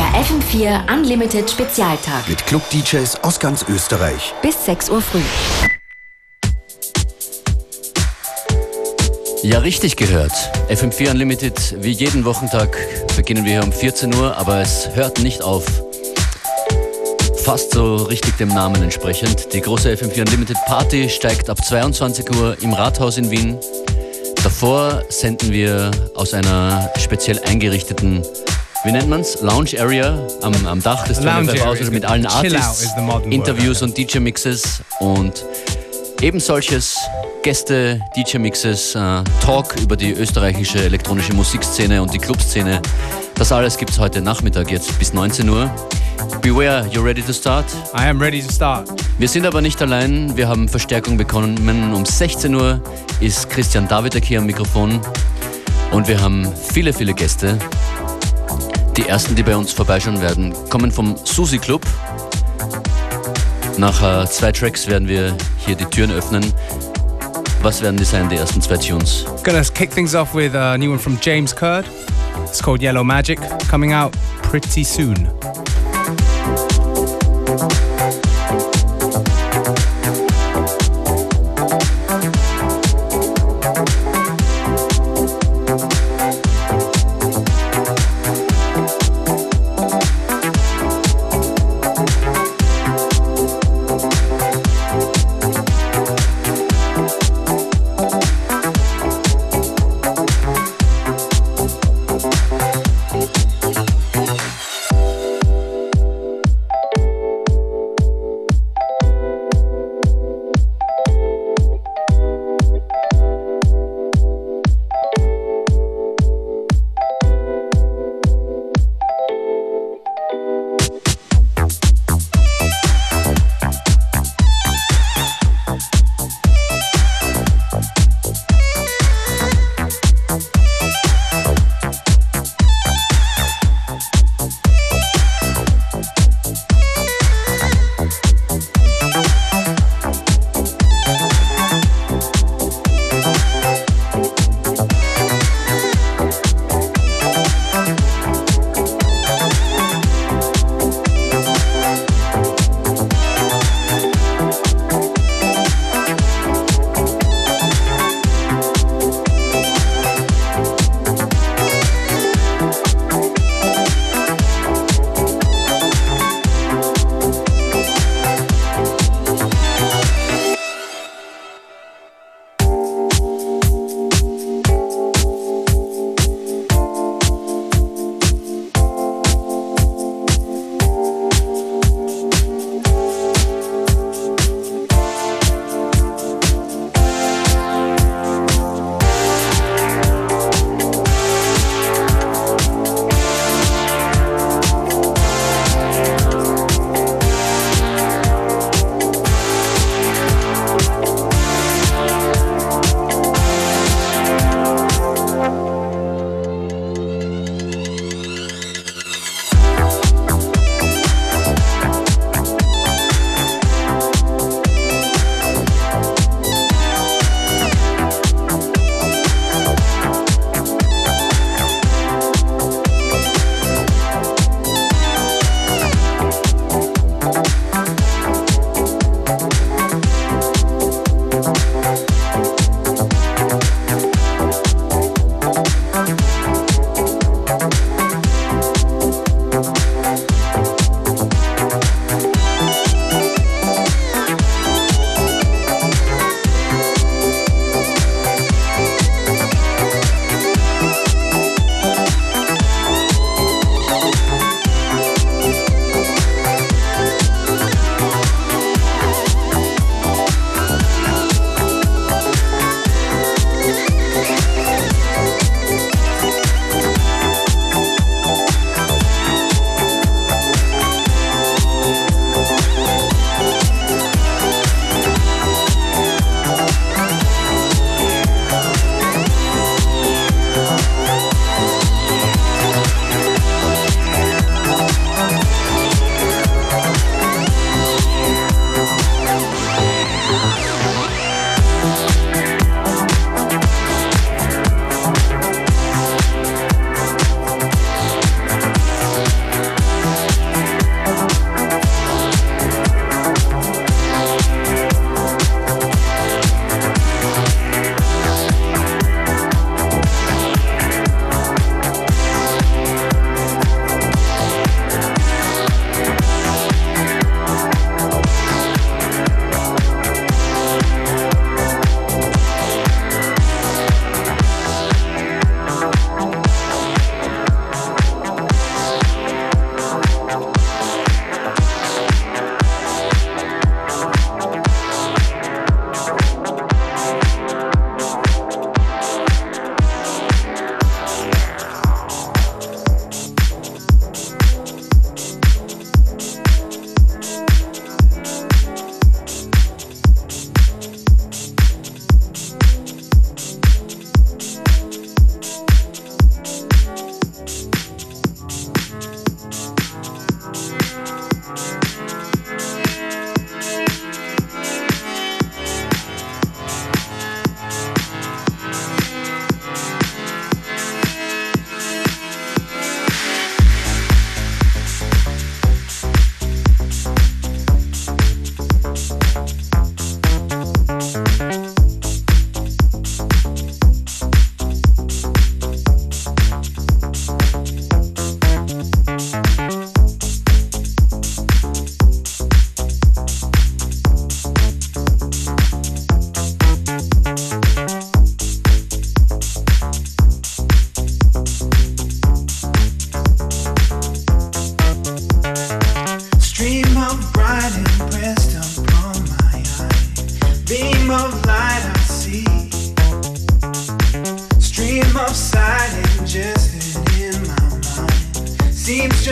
Der FM4 Unlimited Spezialtag. Mit Club-DJs aus ganz Österreich. Bis 6 Uhr früh. Ja, richtig gehört. FM4 Unlimited, wie jeden Wochentag beginnen wir hier um 14 Uhr, aber es hört nicht auf. Fast so richtig dem Namen entsprechend. Die große FM4 Unlimited Party steigt ab 22 Uhr im Rathaus in Wien. Davor senden wir aus einer speziell eingerichteten, wie nennt man's? Lounge Area am, am Dach des Hauses mit allen Artists, Interviews und DJ-Mixes und eben solches Gäste, DJ-Mixes, äh, Talk über die österreichische elektronische Musikszene und die Clubszene. Das alles gibt es heute Nachmittag jetzt bis 19 Uhr. Beware, you ready to start? I am ready to start. Wir sind aber nicht allein, wir haben Verstärkung bekommen. Um 16 Uhr ist Christian Davidek hier am Mikrofon und wir haben viele, viele Gäste. Die ersten, die bei uns vorbeischauen werden, kommen vom Susi Club. Nach äh, zwei Tracks werden wir hier die Türen öffnen. Was werden die sein, die ersten zwei Tunes? Gonna kick things off with a new one from James Curd. It's called Yellow Magic, coming out pretty soon.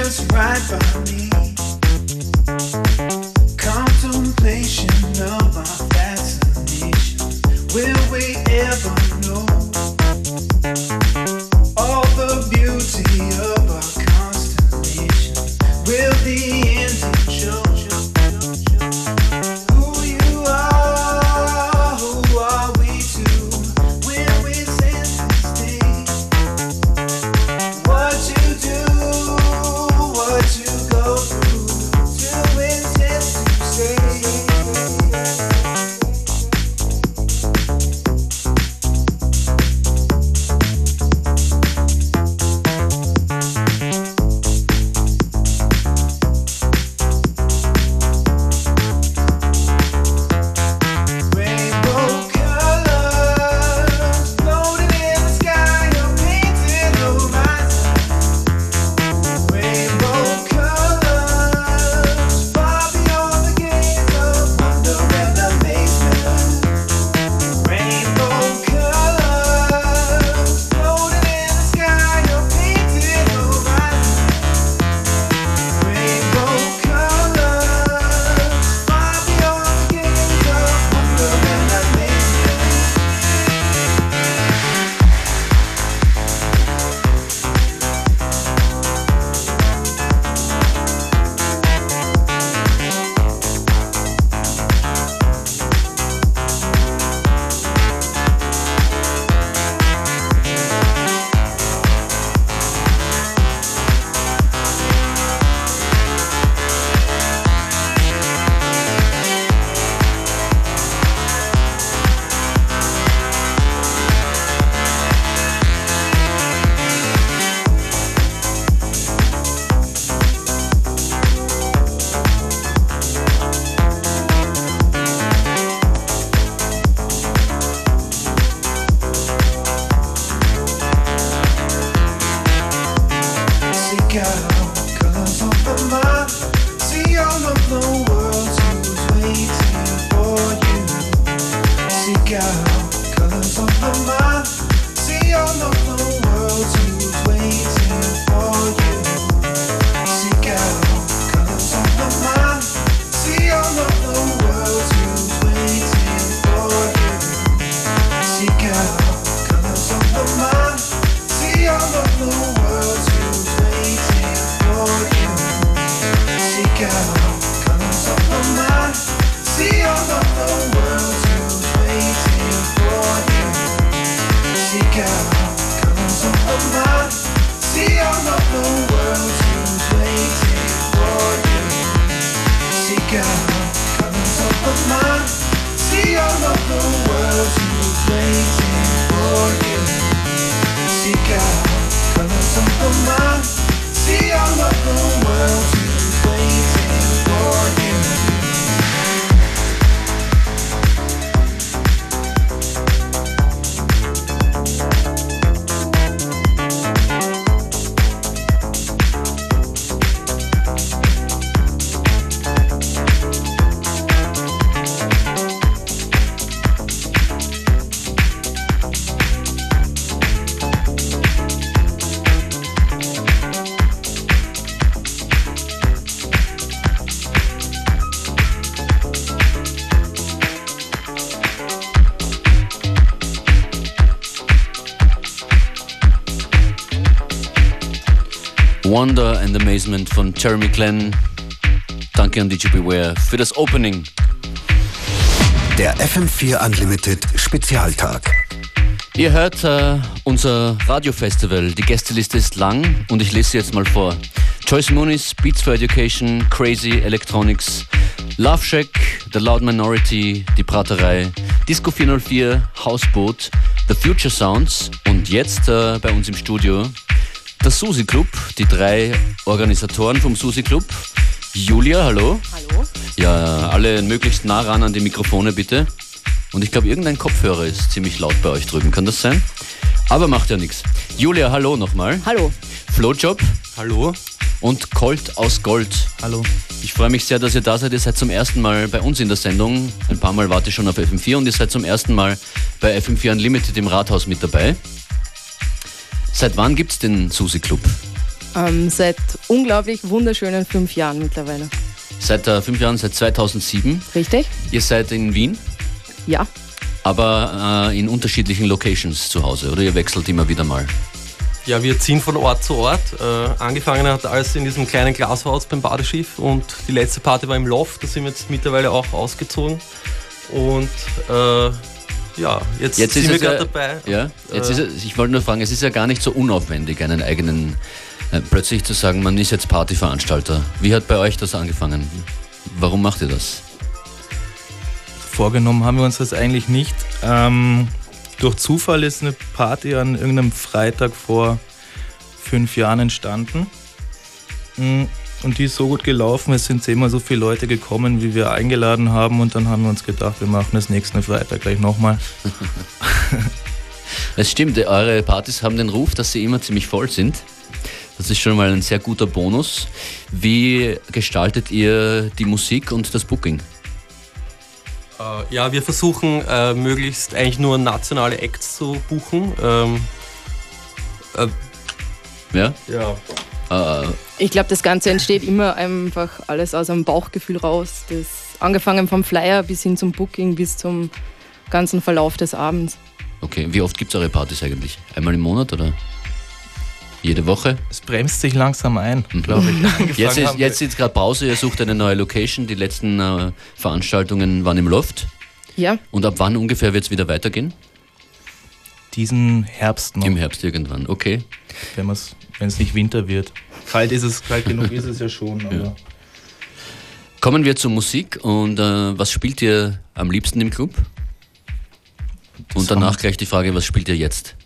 Just right by of mind. See all of the world who's waiting for you. Seek out colors of the mind. See all of the world Wonder and Amazement von Jeremy Glenn. Danke an DJ Beware für das Opening. Der FM4 Unlimited Spezialtag. Ihr hört äh, unser Radiofestival. Die Gästeliste ist lang und ich lese sie jetzt mal vor. Joyce Muniz, Beats for Education, Crazy Electronics, Love Shack, The Loud Minority, Die Praterei, Disco 404, Hausboot, The Future Sounds und jetzt äh, bei uns im Studio der Susi Club, die drei Organisatoren vom Susi Club. Julia, hallo. Hallo? Ja, alle möglichst nah ran an die Mikrofone bitte. Und ich glaube, irgendein Kopfhörer ist ziemlich laut bei euch drüben. Kann das sein? Aber macht ja nichts. Julia, hallo nochmal. Hallo. Flowjob, Hallo. und Colt aus Gold. Hallo. Ich freue mich sehr, dass ihr da seid. Ihr seid zum ersten Mal bei uns in der Sendung. Ein paar Mal wart ihr schon auf FM4 und ihr seid zum ersten Mal bei FM4 Unlimited im Rathaus mit dabei. Seit wann gibt es den Susi Club? Ähm, seit unglaublich wunderschönen fünf Jahren mittlerweile. Seit äh, fünf Jahren, seit 2007. Richtig? Ihr seid in Wien, Ja. aber äh, in unterschiedlichen Locations zu Hause oder ihr wechselt immer wieder mal? Ja, wir ziehen von Ort zu Ort. Äh, angefangen hat alles in diesem kleinen Glashaus beim Badeschiff und die letzte Party war im Loft, da sind wir jetzt mittlerweile auch ausgezogen. Und äh, ja, jetzt, Jetzt sind ist wir es ja, gerade dabei. Ja, jetzt Äh, ist es, ich wollte nur fragen, es ist ja gar nicht so unaufwendig, einen eigenen, äh, plötzlich zu sagen, man ist jetzt Partyveranstalter. Wie hat bei euch das angefangen? Warum macht ihr das? Vorgenommen haben wir uns das eigentlich nicht. Ähm, durch Zufall ist eine Party an irgendeinem Freitag vor fünf Jahren entstanden. Mm, Und die ist so gut gelaufen, es sind zehnmal so viele Leute gekommen, wie wir eingeladen haben. Und dann haben wir uns gedacht, wir machen das nächsten Freitag gleich nochmal. Es stimmt, eure Partys haben den Ruf, dass sie immer ziemlich voll sind. Das ist schon mal ein sehr guter Bonus. Wie gestaltet ihr die Musik und das Booking? Äh, ja, wir versuchen äh, möglichst eigentlich nur nationale Acts zu buchen. Ähm, Ja? ja, Äh, Ich glaube, das Ganze entsteht immer einfach alles aus einem Bauchgefühl raus. Das, angefangen vom Flyer bis hin zum Booking, bis zum ganzen Verlauf des Abends. okay, wie oft gibt es eure Partys eigentlich? Einmal im Monat oder jede Woche? Es bremst sich langsam ein, glaube ich. Jetzt ist, wir- jetzt ist gerade Pause, ihr sucht eine neue Location. Die letzten äh, Veranstaltungen waren im Loft. Ja, Und ab wann ungefähr wird es wieder weitergehen? diesen Herbst noch, Im Herbst irgendwann, okay. wenn es wenn es nicht Winter wird. Kalt ist es, kalt genug ist es ja schon. Aber Kommen wir zur Musik und äh, was spielt ihr am liebsten im Club? Und danach gleich die Frage, was spielt ihr jetzt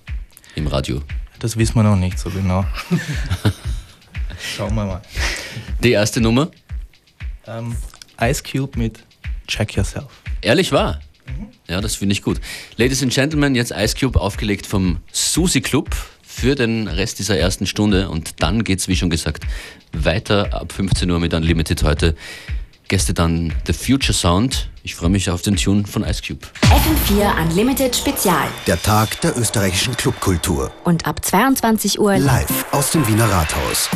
im Radio? Das wissen wir noch nicht so genau. Schauen wir mal. Die erste Nummer? Ähm, Ice Cube mit Check Yourself. Ehrlich wahr? Ja, das finde ich gut. Ladies and Gentlemen, jetzt Ice Cube aufgelegt vom Susi Club für den Rest dieser ersten Stunde und dann geht's, wie schon gesagt, weiter ab 15 Uhr mit Unlimited heute. Gäste dann The Future Sound. Ich freue mich auf den Tune von Ice Cube. FM4 Unlimited Spezial. Der Tag der österreichischen Clubkultur. Und ab 22 Uhr Live aus dem Wiener Rathaus.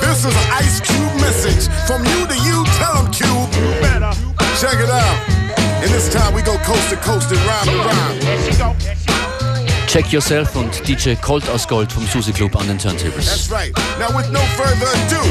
This is an Ice Cube message from you to you. Tell 'em, Cube. You better. Check it out. And this time we go coast to coast and rhyme to rhyme. Check Yourself und DJ Colt aus Gold vom Susi Club an den Turntables. That's right. Now with no further ado,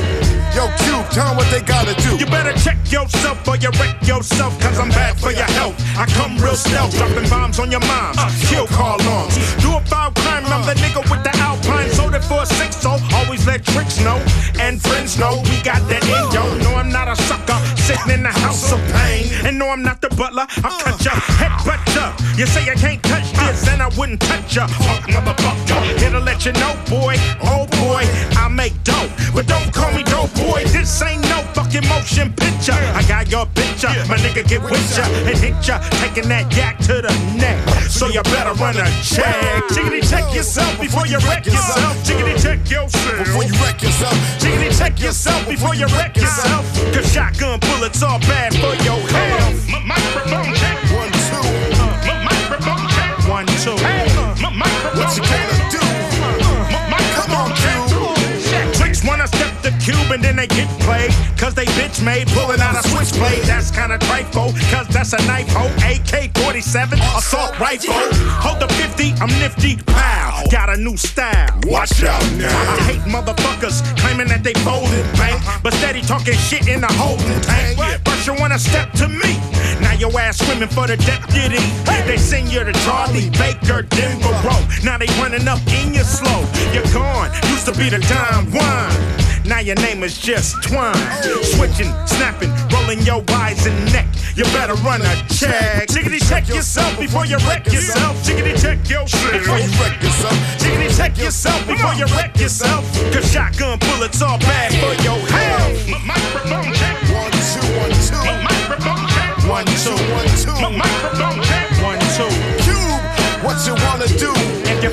yo, Cube, tell 'em what they gotta do. You better check yourself or you wreck yourself, cause I'm bad for your health. I come real stealth, dropping bombs on your moms, kill call arms. Do a foul crime, I'm the nigga with the alpine, sold it for a six, so always let tricks know. And friends know we got that in, yo. No, I'm not a sucker, sitting in the house of pain. And no, I'm not the butler, I'll uh. cut ya, head butt ya. Uh, you say I can't touch uh. this, and I wouldn't touch ya. Punk motherfucker, here to let you know, boy, oh boy, I make dope. But don't call me dope boy, this ain't fucking motion picture. I got your picture, my nigga get with ya and hit ya, taking that yak to the neck. So you better run a check. Chickity check yourself before you wreck yourself. Chickity check yourself. Before you wreck yourself, Chickity check yourself before you wreck yourself. Cause shotgun bullets are bad for your health. Microphone check. one, two, uh, M- Microphone check. One, two. What you check. And then they get played. Cause they bitch made pulling out a switchblade. That's kinda trifle. Cause that's a knife hole. AK 47 assault rifle. Hold the 50, I'm nifty. Pow. Got a new style. Watch out now. I hate motherfuckers claiming that they folded bank, but steady talking shit in the holding tank. First you wanna step to me, now your ass swimming for the deputy. They send you to Charlie Baker, Denver Road. Now they running up in your slow. You're gone, used to be the dime one. Now your name is just Twine. Switching, snapping, rolling your eyes and neck. You better run a check. Chickity check yourself before you wreck yourself. Chickity check yourself Before you wreck yourself, Chickity check yourself before you wreck yourself. Cause shotgun bullets are bad for your health. Microphone check. one, two, one, two, Microphone. One, two. one, two. M- Microphone check. One, two. Cube, what you wanna do? If you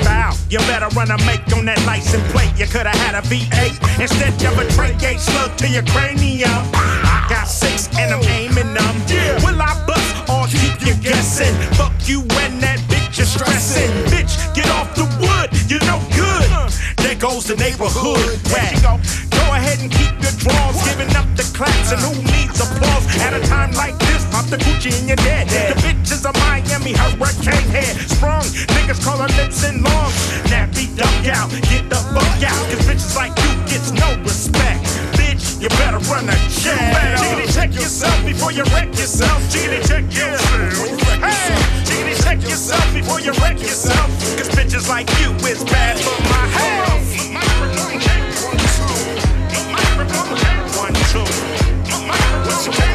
You better run a make on that license plate. You could have had a V8 instead of a gate slug to your cranium. I got six and I'm aiming them. Will I bust or keep you guessing? Fuck you and that bitch you're stressing. Bitch, get off the wood. you're no good. Uh. There goes the neighborhood rat. Go ahead and keep your draws, giving up the claps and who needs applause at a time like this? Pop the Gucci in your dead. The bitches of Miami hurricane head sprung. Niggas call her lips and lungs. Nappy duck out, get the fuck out. Cause bitches like you gets no respect. Bitch, you better run a check. Jiggity check yourself before you wreck yourself. Jiggity check yourself. Hey, jiggity check yourself before you wreck yourself. Cause bitches like you is bad for my health. One,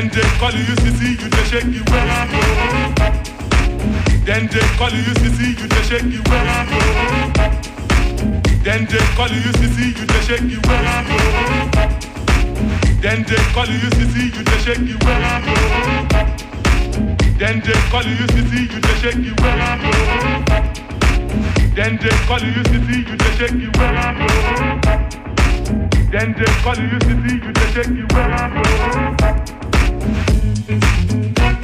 Then they call you UCC, you dey shake you waist, yo. Then they call you UCC, you dey shake you waist, yo. Then they call you UCC, you dey shake you waist, yo. Then they call you UCC, you dey shake you waist, yo. Then they call you UCC, you dey shake you waist, yo. Then they call you UCC, you dey shake you waist, yo. Then they call you UCC, you dey shake you waist, yo. Thank you.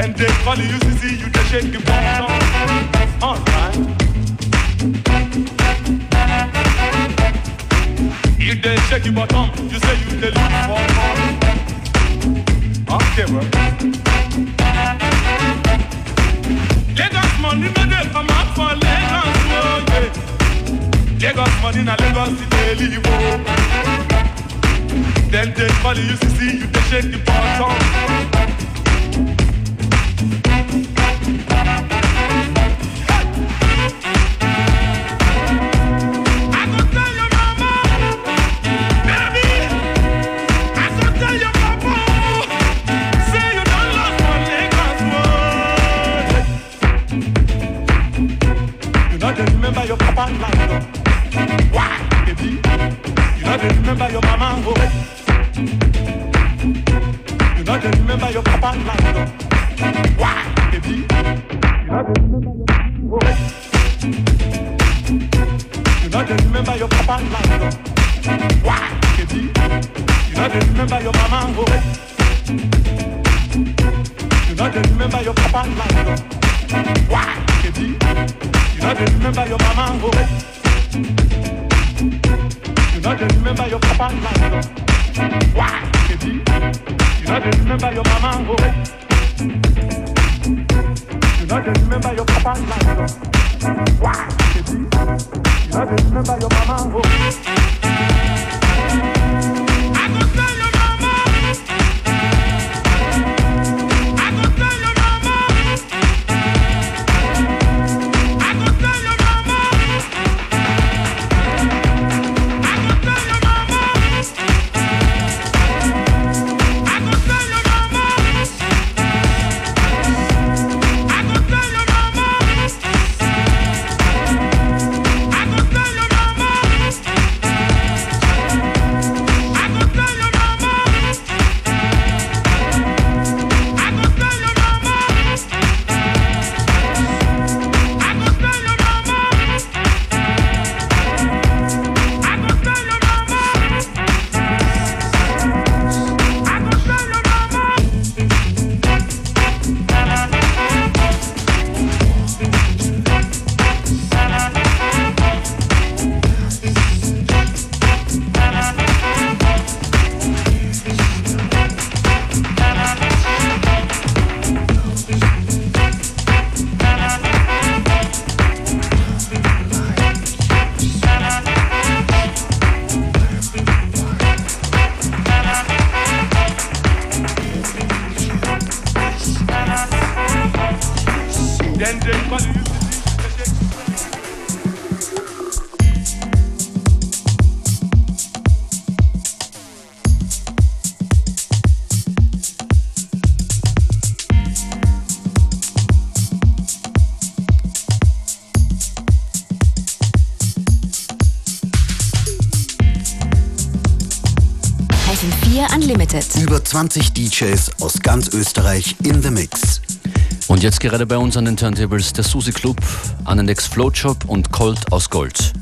Then they call you UCC, you dey shake the bottom. Alright. You dey shake your bottom, you say you dey look for more. Okay, bro. Lagos money no dey come out for Lagos, oh yeah. Lagos money na Lagos dey live, oh. Then they call you see you dey shake the bottom. I Why? You remember your mama, oh. FM4 Unlimited. Über 20 DJs aus ganz Österreich in the Mix. Und jetzt gerade bei uns an den Turntables der Susi Club, Anandex Floatshop und Colt aus Gold.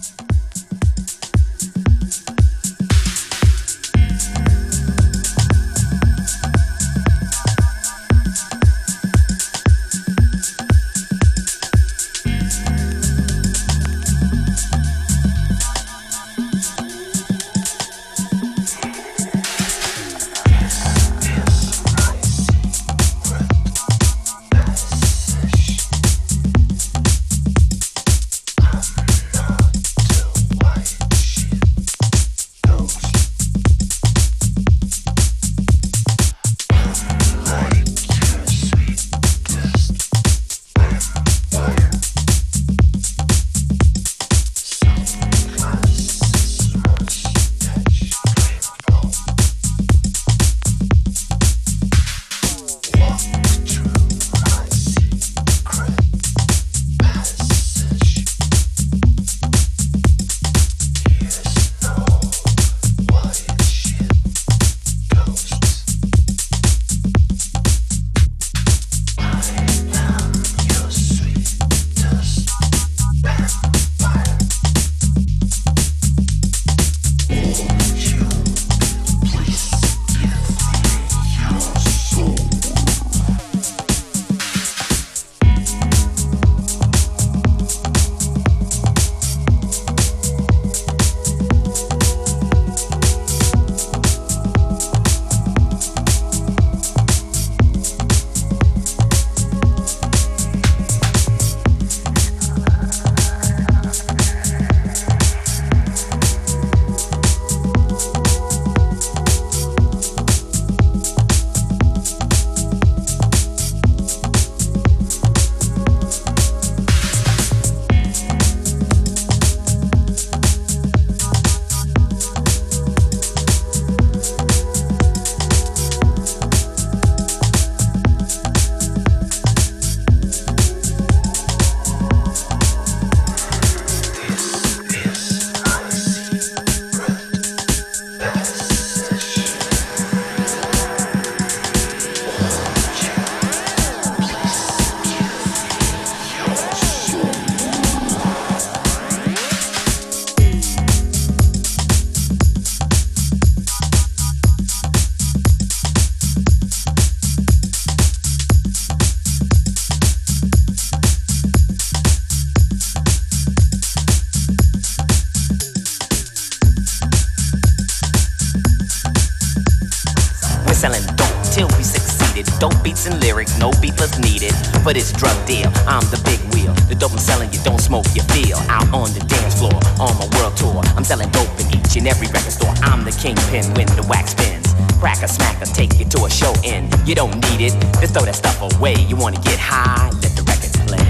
Out on the dance floor, on my world tour. I'm selling dope in each and every record store. I'm the kingpin when the wax spins. Crack a smack or take you to a show end. You don't need it, just throw that stuff away. You wanna get high, let the records play.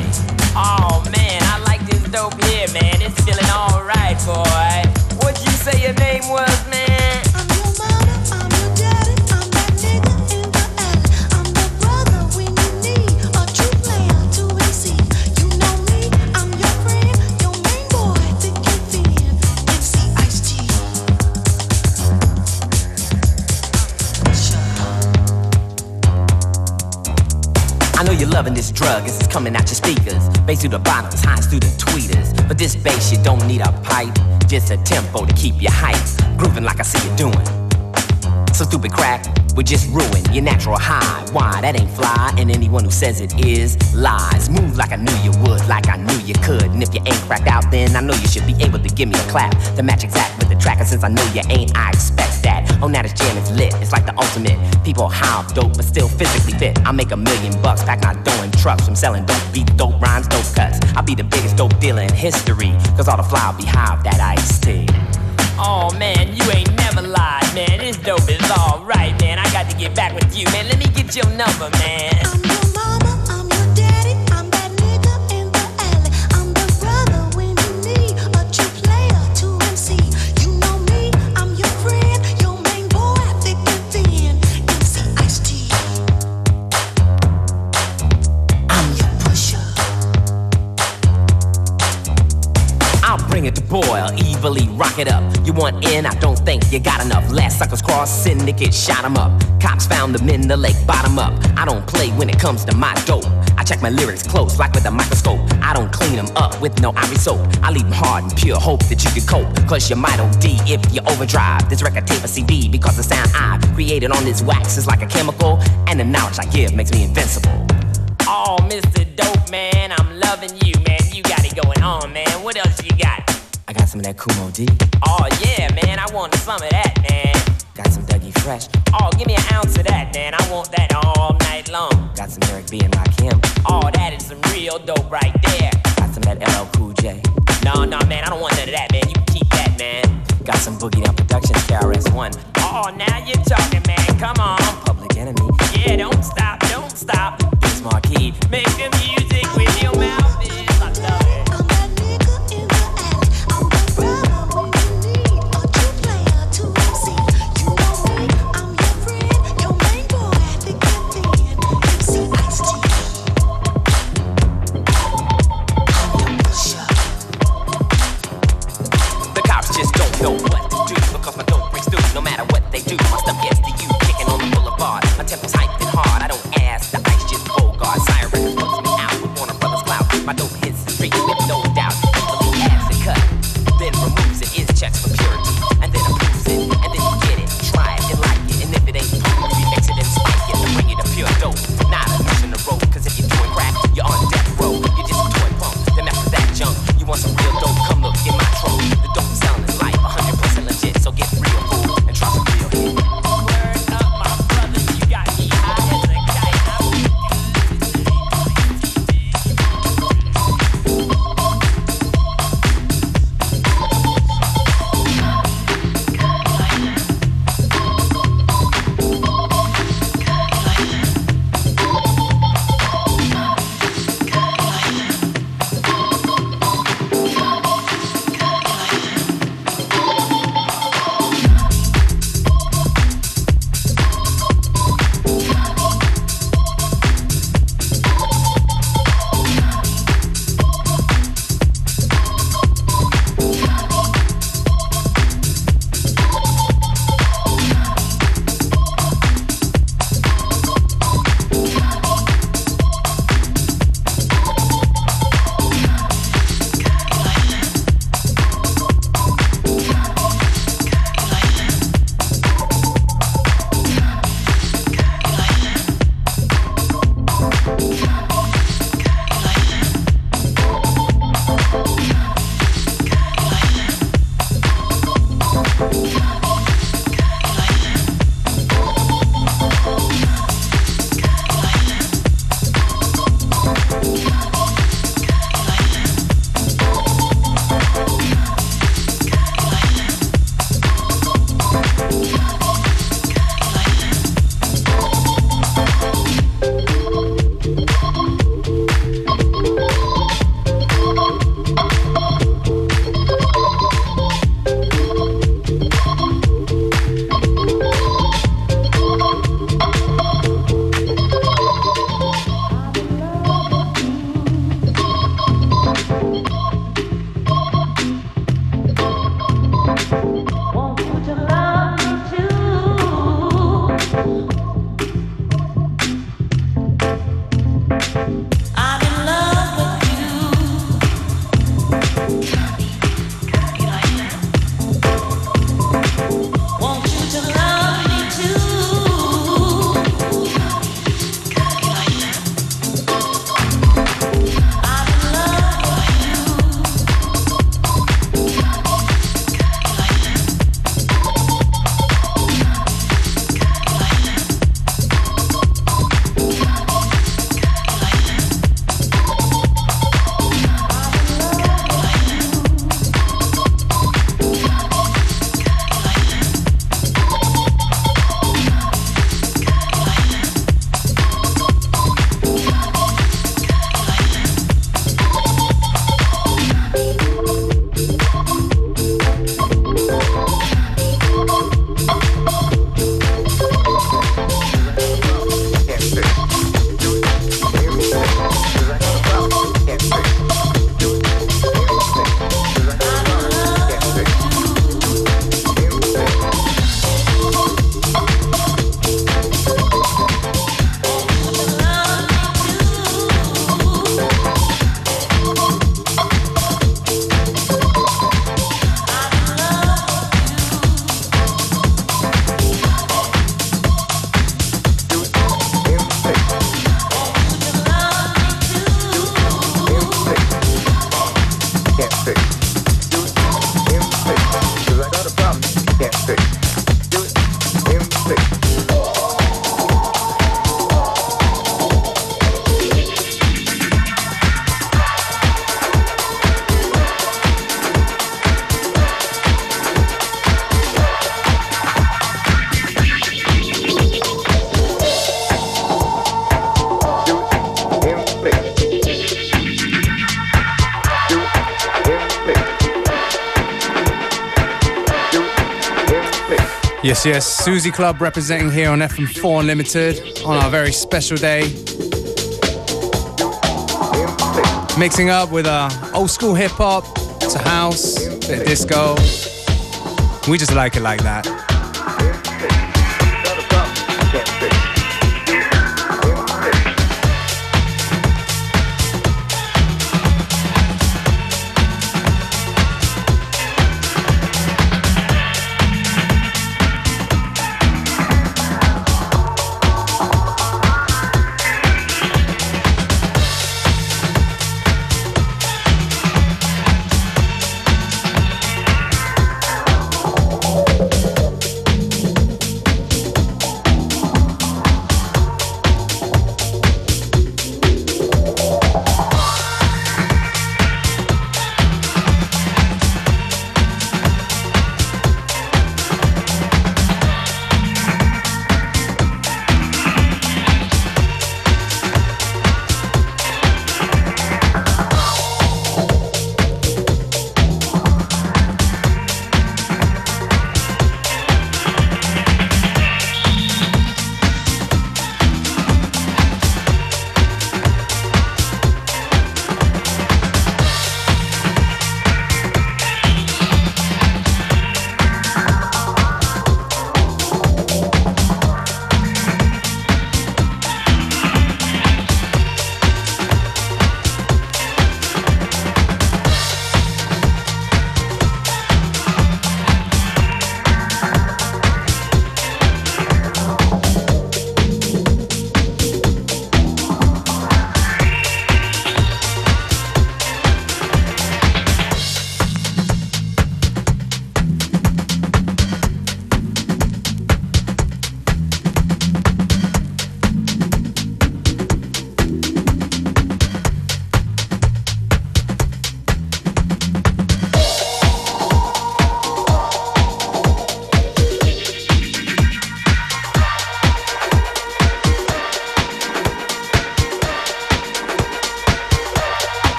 Oh man, I like this dope here, man. It's feeling alright, boy. What'd you say your name was, man? Loving this drug as it's coming out your speakers. Bass through the bottoms, highs through the tweeters. But this bass, you don't need a pipe, just a tempo to keep you hype. Grooving like I see you doing. So stupid crack would just ruin your natural high. Why? That ain't fly, and anyone who says it is lies. Move like I knew you would, like I knew you could. And if you ain't cracked out, then I know you should be able to give me a clap The match exact with the track. And since I know you ain't, I expect that. Oh, now this jam is lit. It's like the ultimate. People off dope, but still physically fit. I make a million bucks, pack my dough in trucks from selling dope beat, dope rhymes, dope cuts. I'll be the biggest dope dealer in history, cause all the fly will be high that iced tea. Oh man, you ain't never lied, man. This dope is alright, man. I got to get back with you, man. Let me get your number, man. To boil, evilly rock it up. You want in? I don't think you got enough. Last suckers cross, syndicate shot 'em up. Cops found them in the lake, bottom up. I don't play when it comes to my dope. I check my lyrics close, like with a microscope. I don't clean them up with no ivory soap. I leave them hard and pure, hope that you can cope. Cause you might OD if you overdrive. This record tape a CD because the sound I've created on this wax is like a chemical. And the knowledge I give makes me invincible. Oh, Mr. Dope Man, I'm loving you, man. You got it going on, man. What else some of that Kool Moe Dee. Oh, yeah, man. I want some of that, man. Got some Dougie Fresh. Oh, give me an ounce of that, man. I want that all night long. Got some Eric B and Rakim. Oh, that is some real dope right there. Got some that LL Cool J. No, no, man. I don't want none of that, man. You keep that, man. Got some Boogie Down Productions KRS-One. Oh, now you're talking, man. Come on. Public Enemy. Yeah, don't stop, don't stop. Biz Markie. Make the music with your mouth No matter what they do, my stuff gets to you. Kicking on the boulevard, my temper's hyped and hard. I don't ask, the ice just go guard. Siren fucks me out with Warner Brothers cloud. My dope Yes, yes, Susi Club representing here on FM4 Unlimited on our very special day. Mixing up with uh, old school hip hop to house, bit disco. We just like it like that.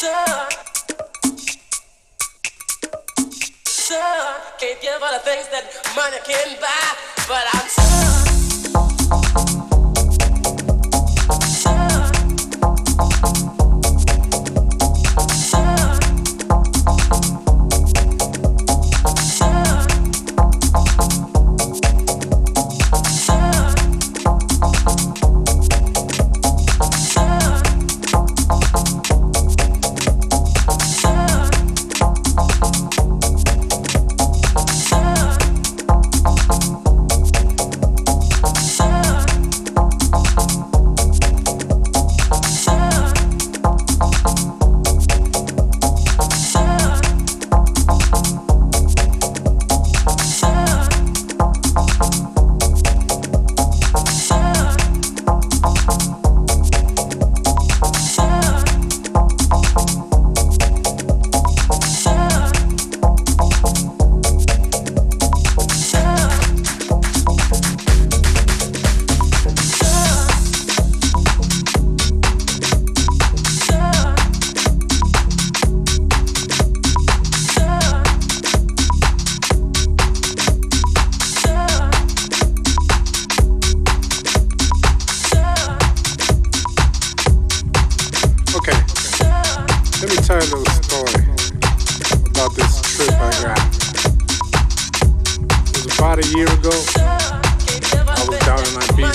Sir, sir, can't give all the things that money can buy, but I'm.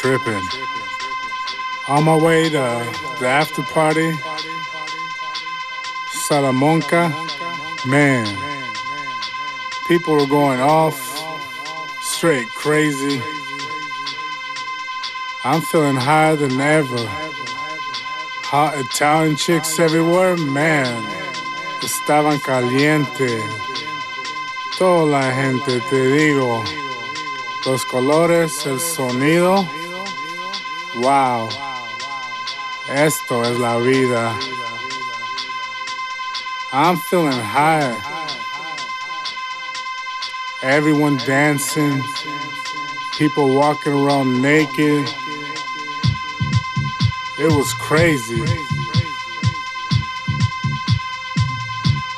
tripping. On my way to the after party, Salamanca, man, people were going off, straight crazy. I'm feeling higher than ever. Hot Italian chicks everywhere, man. Estaban caliente. Toda la gente, te digo. Los colores, el sonido. Wow. Esto es la vida. I'm feeling high. Everyone dancing. People walking around naked. It was crazy.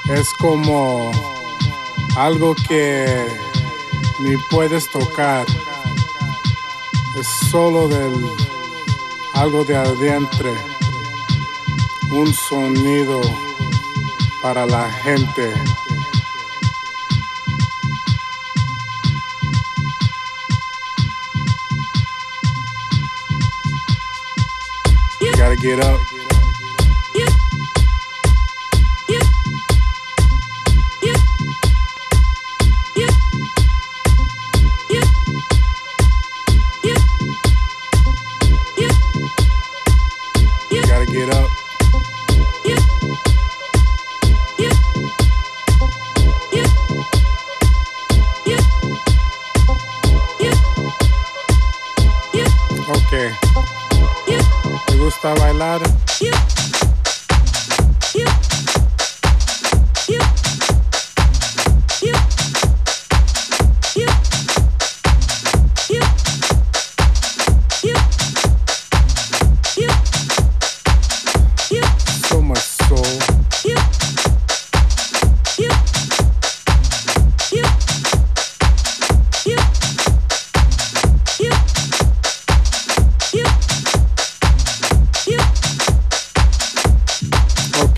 Es como algo que ni puedes tocar. Es solo del algo de adentro. Un sonido para la gente. You gotta get up.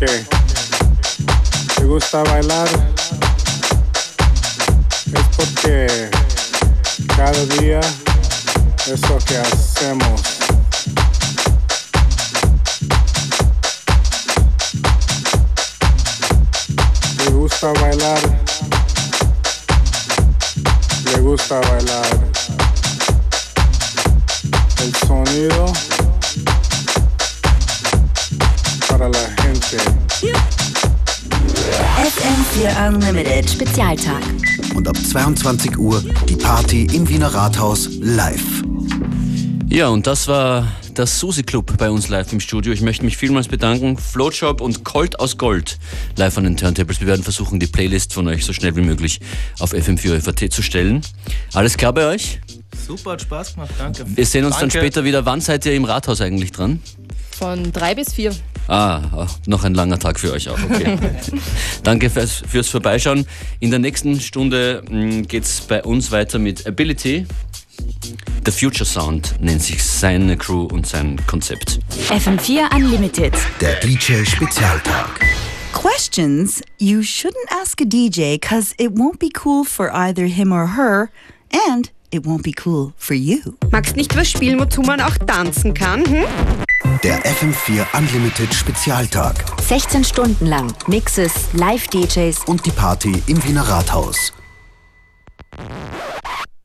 Ok. ¿Te gusta bailar? Es porque cada día es lo que hacemos. ¿Le gusta bailar? ¿Le gusta bailar? El sonido FM4 Unlimited Spezialtag. Und ab 22 Uhr die Party im Wiener Rathaus live. Ja, und das war der Susi Club bei uns live im Studio. Ich möchte mich vielmals bedanken. Floatshop und Colt aus Gold live an den Turntables. Wir werden versuchen, die Playlist von euch so schnell wie möglich auf FM4 FAT zu stellen. Alles klar bei euch? Super, hat Spaß gemacht, danke. Wir sehen uns dann Danke. später wieder. Wann seid ihr im Rathaus eigentlich dran? Von drei bis vier. Ah, ah, noch ein langer Tag für euch auch, okay. Danke fürs, fürs Vorbeischauen. In der nächsten Stunde geht es bei uns weiter mit Ability. The Future Sound nennt sich seine Crew und sein Konzept. FM4 Unlimited. Der DJ Spezialtag. Questions you shouldn't ask a DJ because it won't be cool for either him or her, and it won't be cool for you. Magst nicht was spielen, wozu man auch tanzen kann? Hm? Der FM4 Unlimited Spezialtag. 16 Stunden lang Mixes, Live-DJs und die Party im Wiener Rathaus.